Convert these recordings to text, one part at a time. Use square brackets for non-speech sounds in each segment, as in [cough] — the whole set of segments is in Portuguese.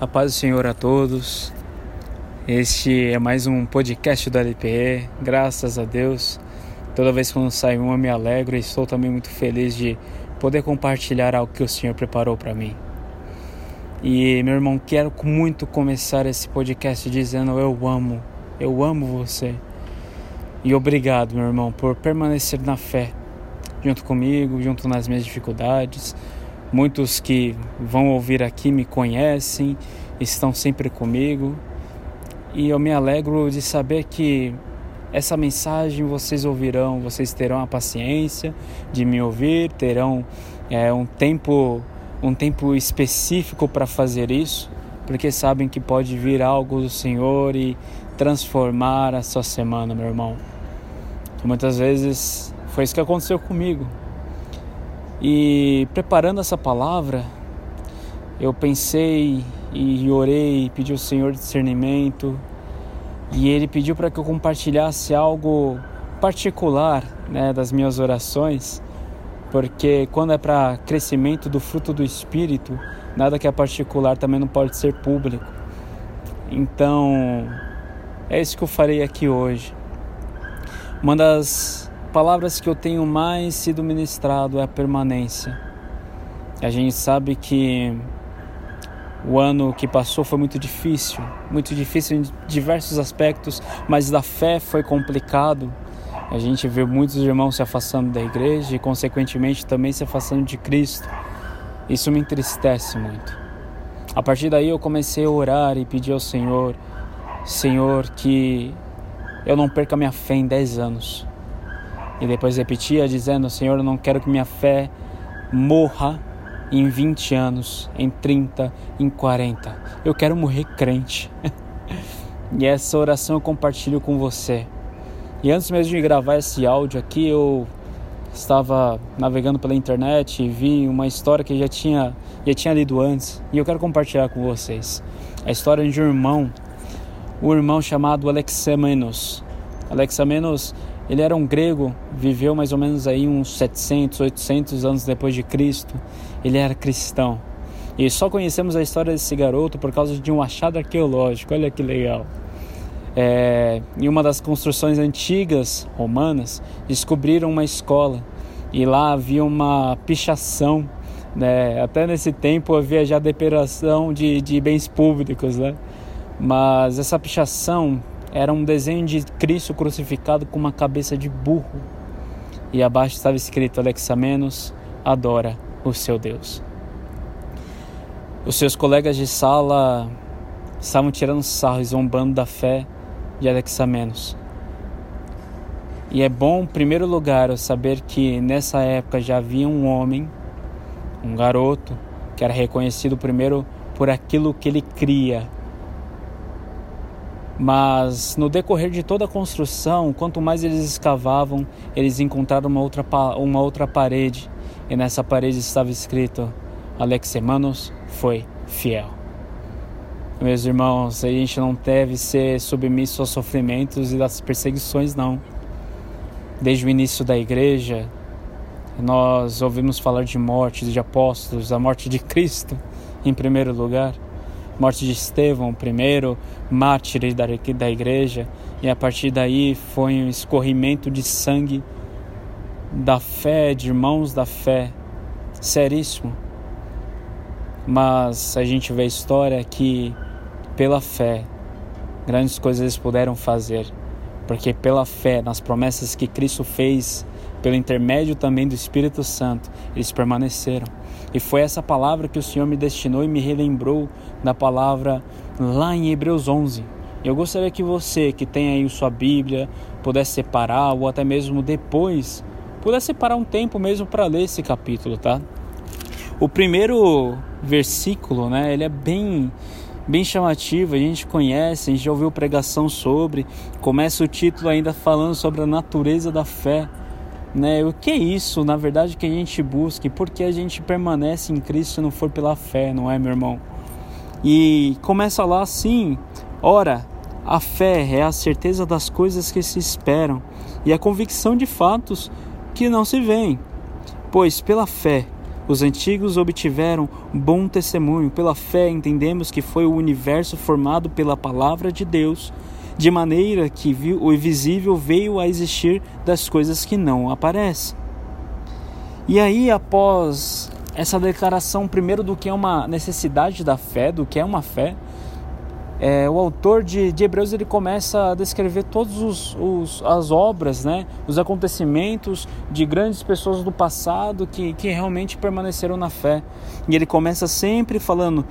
A paz do Senhor a todos. Este é mais um podcast do LPE. Graças a Deus. Toda vez que sai um eu me alegro e estou também muito feliz de poder compartilhar algo que o Senhor preparou para mim. E meu irmão, quero muito começar esse podcast dizendo eu amo, eu amo você. E obrigado, meu irmão, por permanecer na fé junto comigo, junto nas minhas dificuldades Muitos que vão ouvir aqui me conhecem, estão sempre comigo e eu me alegro de saber que essa mensagem vocês ouvirão, vocês terão a paciência de me ouvir, terão é, um tempo um tempo específico para fazer isso, porque sabem que pode vir algo do Senhor e transformar a sua semana, meu irmão. Muitas vezes foi isso que aconteceu comigo. E preparando essa palavra, eu pensei e orei, pedi ao Senhor discernimento, e Ele pediu para que eu compartilhasse algo particular né, das minhas orações, porque quando é para crescimento do fruto do Espírito, nada que é particular também não pode ser público. Então, é isso que eu farei aqui hoje. Uma das palavras que eu tenho mais sido ministrado é a permanência. A gente sabe que o ano que passou foi muito difícil, muito difícil em diversos aspectos, mas da fé foi complicado. A gente vê muitos irmãos se afastando da igreja e, consequentemente, também se afastando de Cristo. Isso me entristece muito. A partir daí, eu comecei a orar e pedir ao Senhor: Senhor, que eu não perca minha fé em 10 anos. E depois repetia, dizendo: Senhor, eu não quero que minha fé morra em 20 anos, em 30, em 40. Eu quero morrer crente. [laughs] e essa oração eu compartilho com você. E antes mesmo de gravar esse áudio aqui, eu estava navegando pela internet e vi uma história que já tinha, já tinha lido antes e eu quero compartilhar com vocês. A história de um irmão, um irmão chamado Alexamenos. Alexamenos ele era um grego, viveu mais ou menos aí uns 700, 800 anos depois de Cristo. Ele era cristão. E só conhecemos a história desse garoto por causa de um achado arqueológico. Olha que legal. É, em uma das construções antigas romanas, descobriram uma escola e lá havia uma pichação. Né? Até nesse tempo havia já depredação de, de bens públicos, né? mas essa pichação era um desenho de Cristo crucificado com uma cabeça de burro. E abaixo estava escrito: Alexamenos adora o seu Deus. Os seus colegas de sala estavam tirando sarro e zombando da fé de Alexamenos. E é bom, em primeiro lugar, saber que nessa época já havia um homem, um garoto, que era reconhecido primeiro por aquilo que ele cria, mas no decorrer de toda a construção, quanto mais eles escavavam, eles encontraram uma outra, uma outra parede, e nessa parede estava escrito: Alexemanos foi fiel. Meus irmãos, a gente não deve ser submisso aos sofrimentos e das perseguições, não. Desde o início da igreja, nós ouvimos falar de mortes de apóstolos, a morte de Cristo em primeiro lugar morte de Estevão, primeiro mártir da, da igreja, e a partir daí foi um escorrimento de sangue da fé, de irmãos da fé, seríssimo. Mas a gente vê a história que, pela fé, grandes coisas eles puderam fazer, porque pela fé nas promessas que Cristo fez, pelo intermédio também do Espírito Santo, eles permaneceram. E foi essa palavra que o Senhor me destinou e me relembrou da palavra lá em Hebreus 11. Eu gostaria que você, que tem aí sua Bíblia, pudesse separar ou até mesmo depois, pudesse separar um tempo mesmo para ler esse capítulo, tá? O primeiro versículo, né, ele é bem bem chamativo, a gente conhece, a gente já ouviu pregação sobre, começa o título ainda falando sobre a natureza da fé né? O que é isso, na verdade, que a gente busca e por que a gente permanece em Cristo se não for pela fé, não é, meu irmão? E começa lá assim: ora, a fé é a certeza das coisas que se esperam e a convicção de fatos que não se veem. Pois pela fé Os antigos obtiveram bom testemunho. Pela fé, entendemos que foi o universo formado pela palavra de Deus, de maneira que o invisível veio a existir das coisas que não aparecem. E aí, após essa declaração, primeiro, do que é uma necessidade da fé, do que é uma fé, é, o autor de, de, Hebreus ele começa a descrever todas as obras, né, os acontecimentos de grandes pessoas do passado que, que realmente permaneceram na fé. E ele começa sempre falando: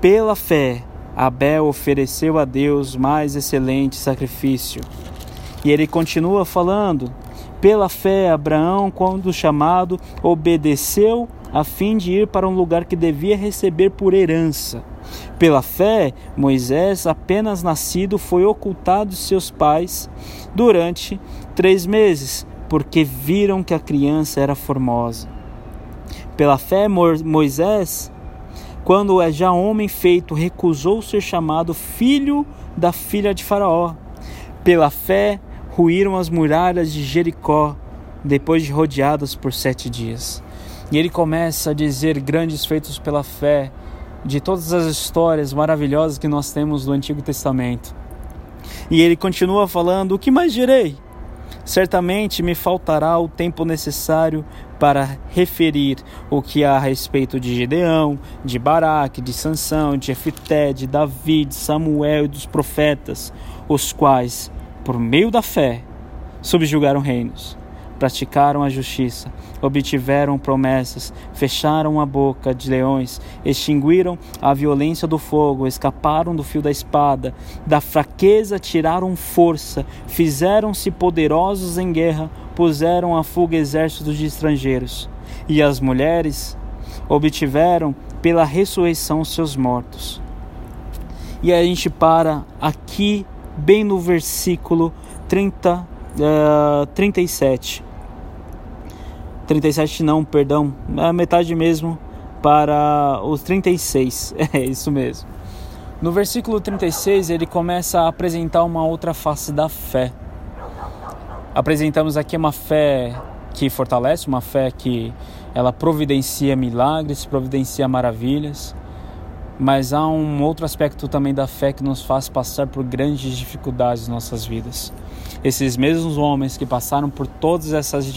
pela fé, Abel ofereceu a Deus mais excelente sacrifício. E ele continua falando: pela fé, Abraão, quando chamado, obedeceu a fim de ir para um lugar que devia receber por herança pela fé, Moisés, apenas nascido, foi ocultado de seus pais durante três meses, porque viram que a criança era formosa. Pela fé, Moisés, quando é já homem feito, recusou ser chamado filho da filha de Faraó. Pela fé, ruíram as muralhas de Jericó, depois de rodeadas por sete dias. E ele começa a dizer grandes feitos pela fé, de todas as histórias maravilhosas que nós temos do Antigo Testamento. E ele continua falando: O que mais direi? Certamente me faltará o tempo necessário para referir o que há a respeito de Gideão, de Baraque, de Sansão, de Efité, de Davi, de Samuel e dos profetas, os quais, por meio da fé, subjugaram reinos praticaram a justiça, obtiveram promessas, fecharam a boca de leões, extinguiram a violência do fogo, escaparam do fio da espada, da fraqueza tiraram força, fizeram-se poderosos em guerra, puseram a fuga exércitos de estrangeiros. E as mulheres obtiveram pela ressurreição seus mortos. E a gente para aqui, bem no versículo 30 uh, 37. 37 não, perdão, a metade mesmo para os 36. [laughs] É isso mesmo. No versículo 36, ele começa a apresentar uma outra face da fé. Apresentamos aqui uma fé que fortalece, uma fé que ela providencia milagres, providencia maravilhas. Mas há um outro aspecto também da fé que nos faz passar por grandes dificuldades em nossas vidas. Esses mesmos homens que passaram por todas essas,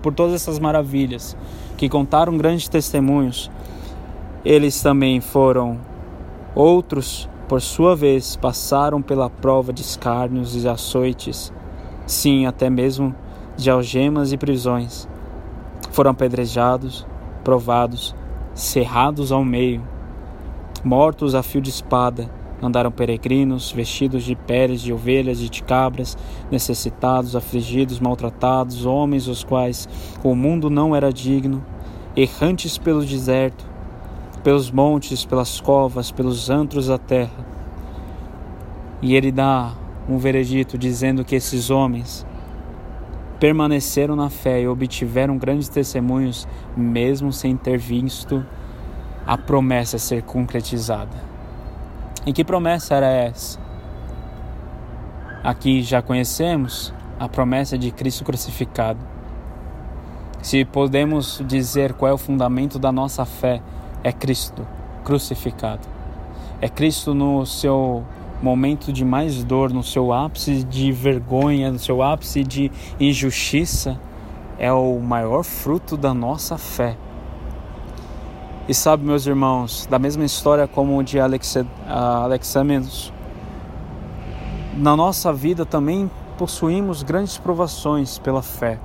por todas essas maravilhas, que contaram grandes testemunhos, eles também foram outros, por sua vez, passaram pela prova de escárnios e açoites, sim, até mesmo de algemas e prisões. Foram apedrejados, provados, cerrados ao meio mortos a fio de espada. Andaram peregrinos, vestidos de peles de ovelhas e de cabras, necessitados, afligidos, maltratados, homens os quais o mundo não era digno, errantes pelo deserto, pelos montes, pelas covas, pelos antros da terra. E ele dá um veredito dizendo que esses homens permaneceram na fé e obtiveram grandes testemunhos, mesmo sem ter visto a promessa ser concretizada. E que promessa era essa? Aqui já conhecemos a promessa de Cristo crucificado. Se podemos dizer qual é o fundamento da nossa fé, é Cristo crucificado. É Cristo no seu momento de mais dor, no seu ápice de vergonha, no seu ápice de injustiça, é o maior fruto da nossa fé. E sabe, meus irmãos, da mesma história como o de Alexamenos, na nossa vida também possuímos grandes provações pela fé.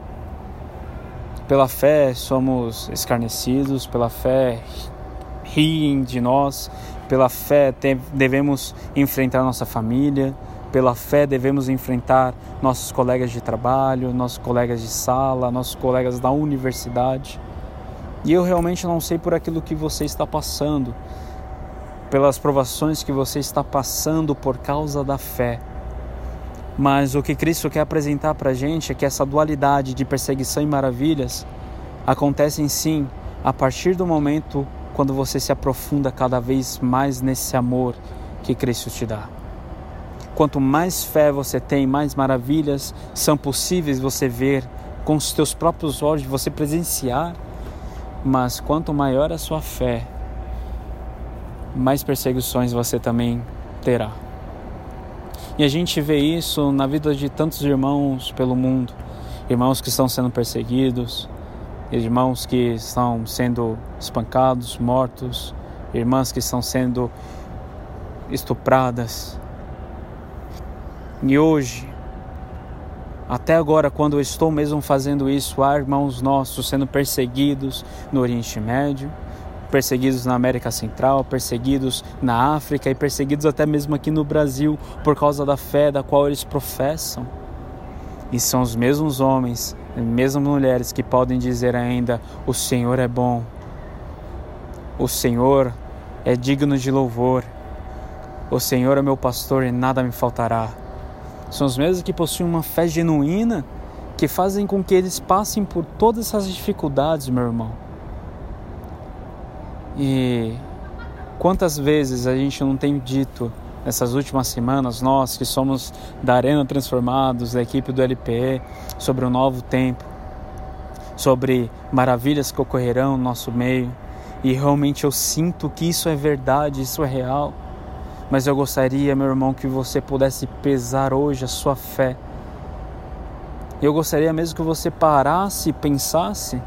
Pela fé somos escarnecidos, pela fé riem de nós, pela fé devemos enfrentar nossa família, pela fé devemos enfrentar nossos colegas de trabalho, nossos colegas de sala, nossos colegas da universidade. E eu realmente não sei por aquilo que você está passando, pelas provações que você está passando por causa da fé. Mas o que Cristo quer apresentar para a gente é que essa dualidade de perseguição e maravilhas acontecem sim a partir do momento quando você se aprofunda cada vez mais nesse amor que Cristo te dá. Quanto mais fé você tem, mais maravilhas são possíveis você ver com os teus próprios olhos, você presenciar Mas quanto maior a sua fé, mais perseguições você também terá. E a gente vê isso na vida de tantos irmãos pelo mundo, irmãos que estão sendo perseguidos, irmãos que estão sendo espancados, mortos, irmãs que estão sendo estupradas. E hoje, até agora, quando eu estou mesmo fazendo isso, há irmãos nossos sendo perseguidos no Oriente Médio, perseguidos na América Central, perseguidos na África e perseguidos até mesmo aqui no Brasil por causa da fé da qual eles professam. E são os mesmos homens, as mesmas mulheres que podem dizer ainda: O Senhor é bom, o Senhor é digno de louvor, o Senhor é meu pastor e nada me faltará. São os mesmos que possuem uma fé genuína que fazem com que eles passem por todas essas dificuldades, meu irmão. E quantas vezes a gente não tem dito nessas últimas semanas, nós que somos da Arena Transformados, da equipe do LPE, sobre o um novo tempo, sobre maravilhas que ocorrerão no nosso meio, e realmente eu sinto que isso é verdade, isso é real. Mas eu gostaria, meu irmão, que você pudesse pesar hoje a sua fé. Eu gostaria mesmo que você parasse e pensasse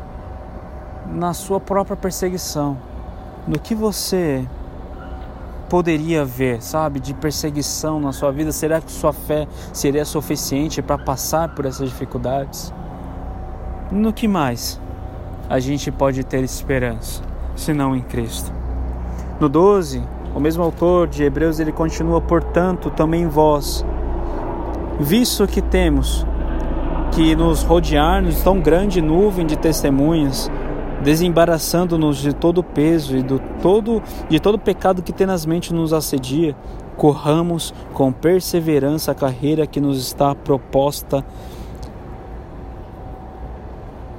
na sua própria perseguição, no que você poderia ver, sabe, de perseguição na sua vida? Será que sua fé seria suficiente para passar por essas dificuldades? No que mais a gente pode ter esperança, se não em Cristo? No 12, o mesmo autor de Hebreus ele continua, portanto, também vós, visto que temos que nos rodear-nos tão grande nuvem de testemunhas, desembaraçando-nos de todo o peso e do todo, de todo o pecado que tenazmente nos assedia, corramos com perseverança a carreira que nos está proposta,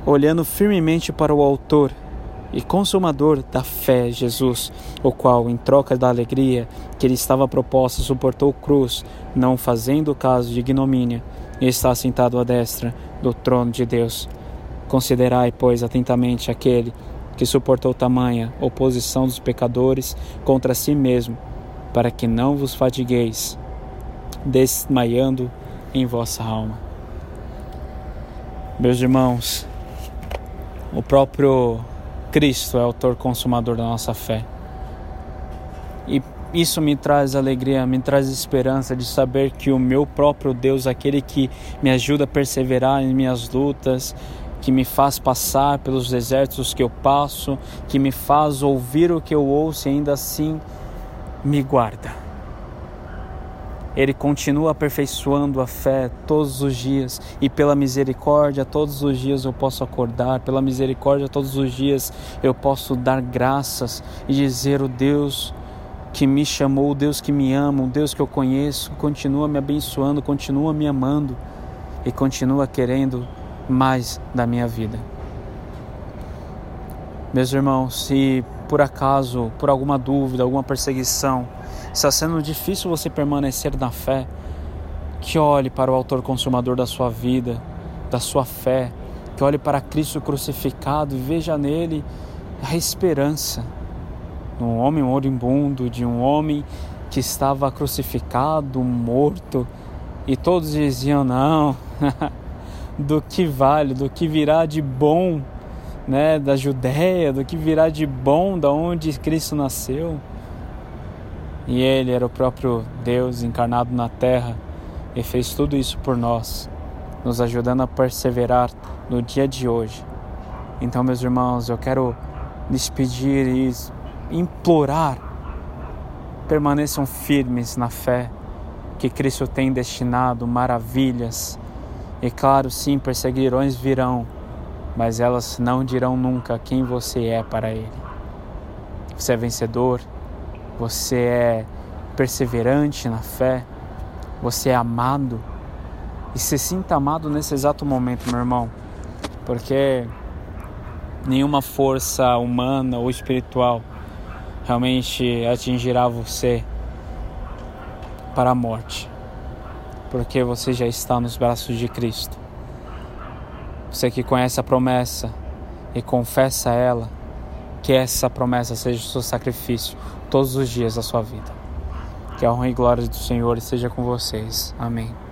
olhando firmemente para o Autor e Consumador da fé, Jesus, o qual, em troca da alegria que lhe estava proposta, suportou cruz, não fazendo caso de ignomínia, e está sentado à destra do trono de Deus. Considerai, pois, atentamente aquele que suportou tamanha oposição dos pecadores contra si mesmo, para que não vos fatigueis, desmaiando em vossa alma. Meus irmãos, o próprio Cristo é o autor consumador da nossa fé. E isso me traz alegria, me traz esperança de saber que o meu próprio Deus, aquele que me ajuda a perseverar em minhas lutas, que me faz passar pelos desertos que eu passo, que me faz ouvir o que eu ouço e ainda assim me guarda. Ele continua aperfeiçoando a fé todos os dias e pela misericórdia todos os dias eu posso acordar, pela misericórdia todos os dias eu posso dar graças e dizer o Deus que me chamou, o Deus que me ama, o Deus que eu conheço, continua me abençoando, continua me amando e continua querendo mais da minha vida. Meus irmãos, se por acaso, por alguma dúvida, alguma perseguição, está sendo difícil você permanecer na fé, que olhe para o Autor Consumador da sua vida, da sua fé, que olhe para Cristo crucificado e veja nele a esperança de um homem moribundo, de um homem que estava crucificado, morto, e todos diziam: não. [laughs] do que vale, do que virá de bom, né, da Judéia, do que virá de bom da onde Cristo nasceu. E ele era o próprio Deus encarnado na terra e fez tudo isso por nós, nos ajudando a perseverar no dia de hoje. Então, meus irmãos, eu quero lhes pedir e implorar, permaneçam firmes na fé que Cristo tem destinado maravilhas e claro, sim, perseguirões virão, mas elas não dirão nunca quem você é para Ele. Você é vencedor, você é perseverante na fé, você é amado. E se sinta amado nesse exato momento, meu irmão, porque nenhuma força humana ou espiritual realmente atingirá você para a morte porque você já está nos braços de Cristo. Você que conhece a promessa e confessa ela, que essa promessa seja o seu sacrifício todos os dias da sua vida. Que a honra e glória do Senhor esteja com vocês. Amém.